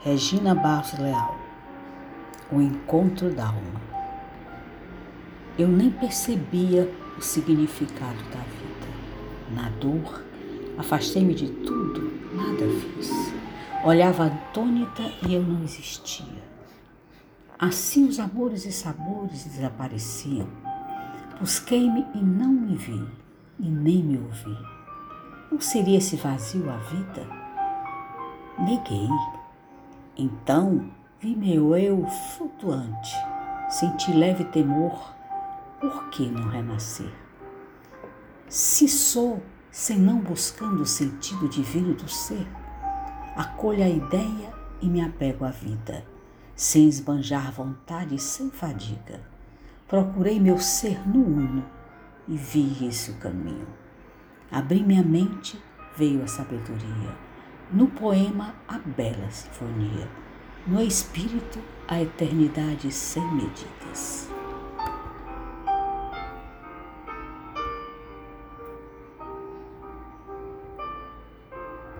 Regina Barros Leal O encontro da alma. Eu nem percebia o significado da vida. Na dor, afastei-me de tudo, nada fiz. Olhava atônita e eu não existia. Assim os amores e sabores desapareciam. Busquei-me e não me vi, e nem me ouvi. Não seria esse vazio a vida? Neguei então vi meu eu flutuante, senti leve temor, por que não renascer? Se sou, senão buscando o sentido divino do ser, acolho a ideia e me apego à vida, sem esbanjar vontade e sem fadiga. Procurei meu ser no uno e vi esse o caminho. Abri minha mente, veio a sabedoria no poema, a bela sinfonia. No espírito, a eternidade sem medidas.